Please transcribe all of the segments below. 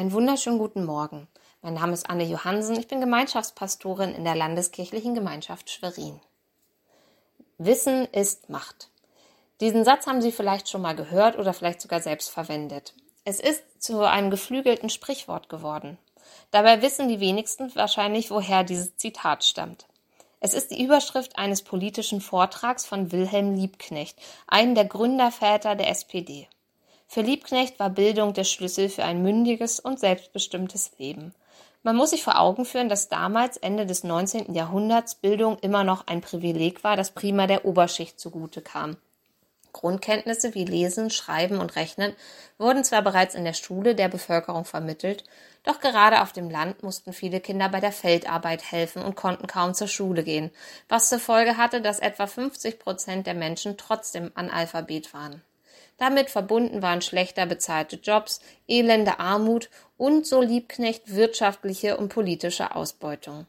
Einen wunderschönen guten Morgen. Mein Name ist Anne Johansen. Ich bin Gemeinschaftspastorin in der Landeskirchlichen Gemeinschaft Schwerin. Wissen ist Macht. Diesen Satz haben Sie vielleicht schon mal gehört oder vielleicht sogar selbst verwendet. Es ist zu einem geflügelten Sprichwort geworden. Dabei wissen die wenigsten wahrscheinlich, woher dieses Zitat stammt. Es ist die Überschrift eines politischen Vortrags von Wilhelm Liebknecht, einem der Gründerväter der SPD. Für Liebknecht war Bildung der Schlüssel für ein mündiges und selbstbestimmtes Leben. Man muss sich vor Augen führen, dass damals Ende des 19. Jahrhunderts Bildung immer noch ein Privileg war, das prima der Oberschicht zugute kam. Grundkenntnisse wie Lesen, Schreiben und Rechnen wurden zwar bereits in der Schule der Bevölkerung vermittelt, doch gerade auf dem Land mussten viele Kinder bei der Feldarbeit helfen und konnten kaum zur Schule gehen, was zur Folge hatte, dass etwa 50 Prozent der Menschen trotzdem Analphabet waren. Damit verbunden waren schlechter bezahlte Jobs, elende Armut und, so Liebknecht, wirtschaftliche und politische Ausbeutung.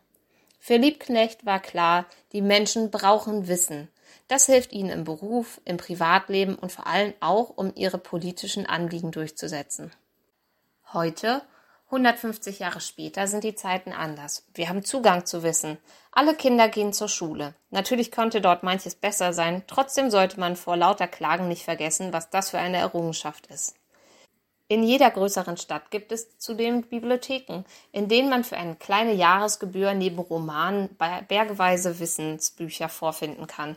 Für Liebknecht war klar, die Menschen brauchen Wissen. Das hilft ihnen im Beruf, im Privatleben und vor allem auch, um ihre politischen Anliegen durchzusetzen. Heute 150 Jahre später sind die Zeiten anders. Wir haben Zugang zu Wissen. Alle Kinder gehen zur Schule. Natürlich könnte dort manches besser sein, trotzdem sollte man vor lauter Klagen nicht vergessen, was das für eine Errungenschaft ist. In jeder größeren Stadt gibt es zudem Bibliotheken, in denen man für eine kleine Jahresgebühr neben Romanen bergeweise Wissensbücher vorfinden kann.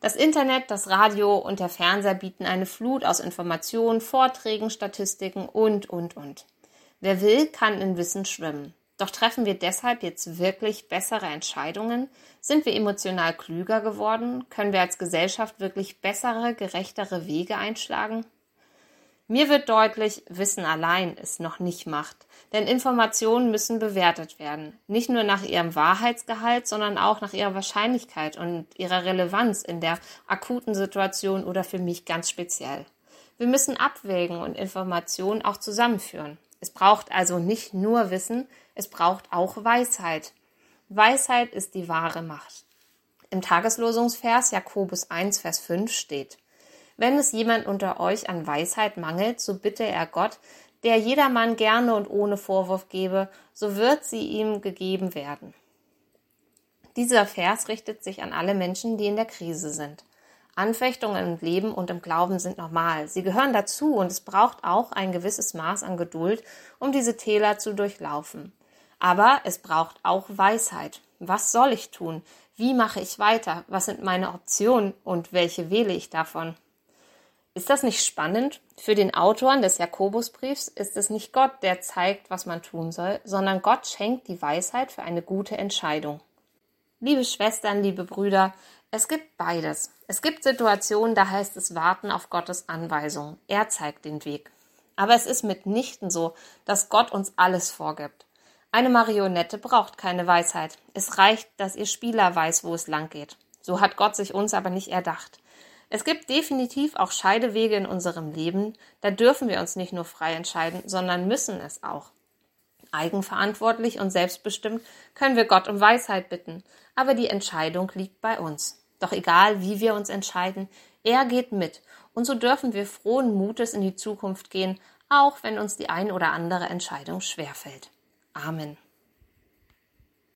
Das Internet, das Radio und der Fernseher bieten eine Flut aus Informationen, Vorträgen, Statistiken und, und, und. Wer will, kann in Wissen schwimmen. Doch treffen wir deshalb jetzt wirklich bessere Entscheidungen? Sind wir emotional klüger geworden? Können wir als Gesellschaft wirklich bessere, gerechtere Wege einschlagen? Mir wird deutlich, Wissen allein ist noch nicht Macht, denn Informationen müssen bewertet werden, nicht nur nach ihrem Wahrheitsgehalt, sondern auch nach ihrer Wahrscheinlichkeit und ihrer Relevanz in der akuten Situation oder für mich ganz speziell. Wir müssen abwägen und Informationen auch zusammenführen. Es braucht also nicht nur Wissen, es braucht auch Weisheit. Weisheit ist die wahre Macht. Im Tageslosungsvers Jakobus 1, Vers 5 steht, wenn es jemand unter euch an Weisheit mangelt, so bitte er Gott, der jedermann gerne und ohne Vorwurf gebe, so wird sie ihm gegeben werden. Dieser Vers richtet sich an alle Menschen, die in der Krise sind. Anfechtungen im Leben und im Glauben sind normal. Sie gehören dazu und es braucht auch ein gewisses Maß an Geduld, um diese Täler zu durchlaufen. Aber es braucht auch Weisheit. Was soll ich tun? Wie mache ich weiter? Was sind meine Optionen und welche wähle ich davon? Ist das nicht spannend? Für den Autoren des Jakobusbriefs ist es nicht Gott, der zeigt, was man tun soll, sondern Gott schenkt die Weisheit für eine gute Entscheidung. Liebe Schwestern, liebe Brüder, es gibt beides. Es gibt Situationen, da heißt es warten auf Gottes Anweisung. Er zeigt den Weg. Aber es ist mitnichten so, dass Gott uns alles vorgibt. Eine Marionette braucht keine Weisheit. Es reicht, dass ihr Spieler weiß, wo es lang geht. So hat Gott sich uns aber nicht erdacht. Es gibt definitiv auch Scheidewege in unserem Leben. Da dürfen wir uns nicht nur frei entscheiden, sondern müssen es auch. Eigenverantwortlich und selbstbestimmt können wir Gott um Weisheit bitten, aber die Entscheidung liegt bei uns. Doch egal, wie wir uns entscheiden, er geht mit. Und so dürfen wir frohen Mutes in die Zukunft gehen, auch wenn uns die ein oder andere Entscheidung schwerfällt. Amen.